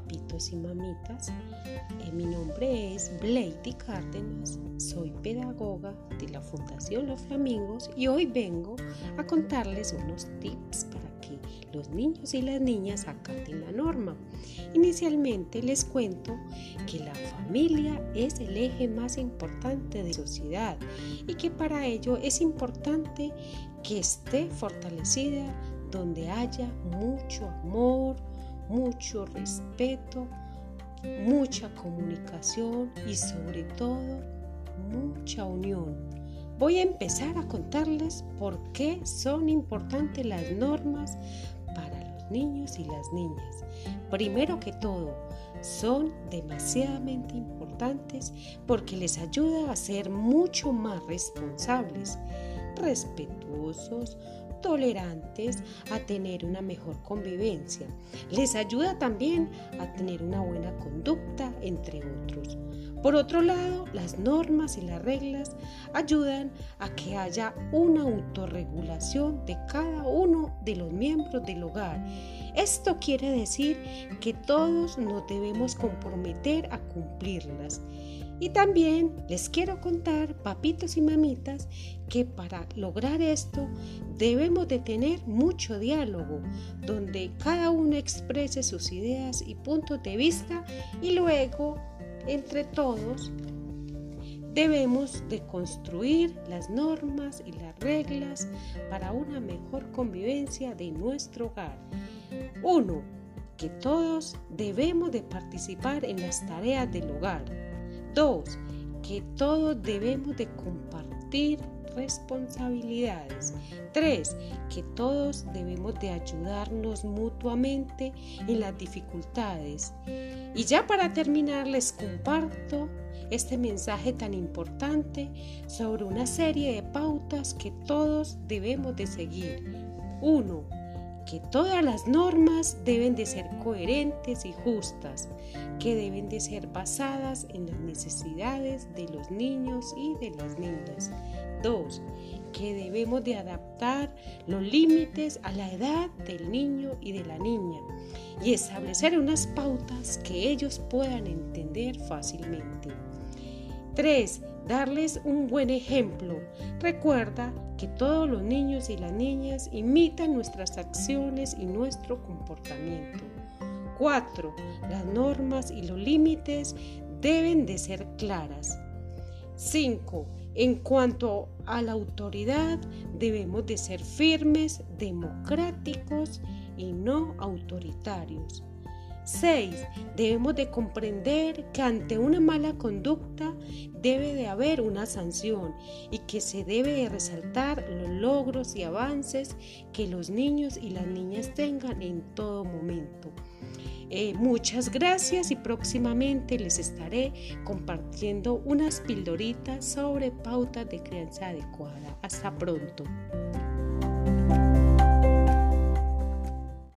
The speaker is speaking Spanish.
papitos y mamitas. Eh, mi nombre es Blady Cárdenas, soy pedagoga de la Fundación Los Flamingos y hoy vengo a contarles unos tips para que los niños y las niñas acaten la norma. Inicialmente les cuento que la familia es el eje más importante de la sociedad y que para ello es importante que esté fortalecida donde haya mucho amor, mucho respeto, mucha comunicación y sobre todo mucha unión. Voy a empezar a contarles por qué son importantes las normas para los niños y las niñas. Primero que todo, son demasiadamente importantes porque les ayuda a ser mucho más responsables, respetuosos, tolerantes a tener una mejor convivencia. Les ayuda también a tener una buena conducta, entre otros. Por otro lado, las normas y las reglas ayudan a que haya una autorregulación de cada uno de los miembros del hogar. Esto quiere decir que todos nos debemos comprometer a cumplirlas. Y también les quiero contar, papitos y mamitas, que para lograr esto debemos de tener mucho diálogo, donde cada uno exprese sus ideas y puntos de vista y luego, entre todos, debemos de construir las normas y las reglas para una mejor convivencia de nuestro hogar. 1. Que todos debemos de participar en las tareas del hogar. 2. Que todos debemos de compartir responsabilidades. 3. Que todos debemos de ayudarnos mutuamente en las dificultades. Y ya para terminar les comparto este mensaje tan importante sobre una serie de pautas que todos debemos de seguir. 1 que todas las normas deben de ser coherentes y justas, que deben de ser basadas en las necesidades de los niños y de las niñas. 2. Que debemos de adaptar los límites a la edad del niño y de la niña y establecer unas pautas que ellos puedan entender fácilmente. 3. Darles un buen ejemplo. Recuerda que todos los niños y las niñas imitan nuestras acciones y nuestro comportamiento. 4. Las normas y los límites deben de ser claras. 5. En cuanto a la autoridad, debemos de ser firmes, democráticos y no autoritarios. 6. Debemos de comprender que ante una mala conducta debe de haber una sanción y que se debe de resaltar los logros y avances que los niños y las niñas tengan en todo momento. Eh, muchas gracias y próximamente les estaré compartiendo unas pildoritas sobre pautas de crianza adecuada. Hasta pronto.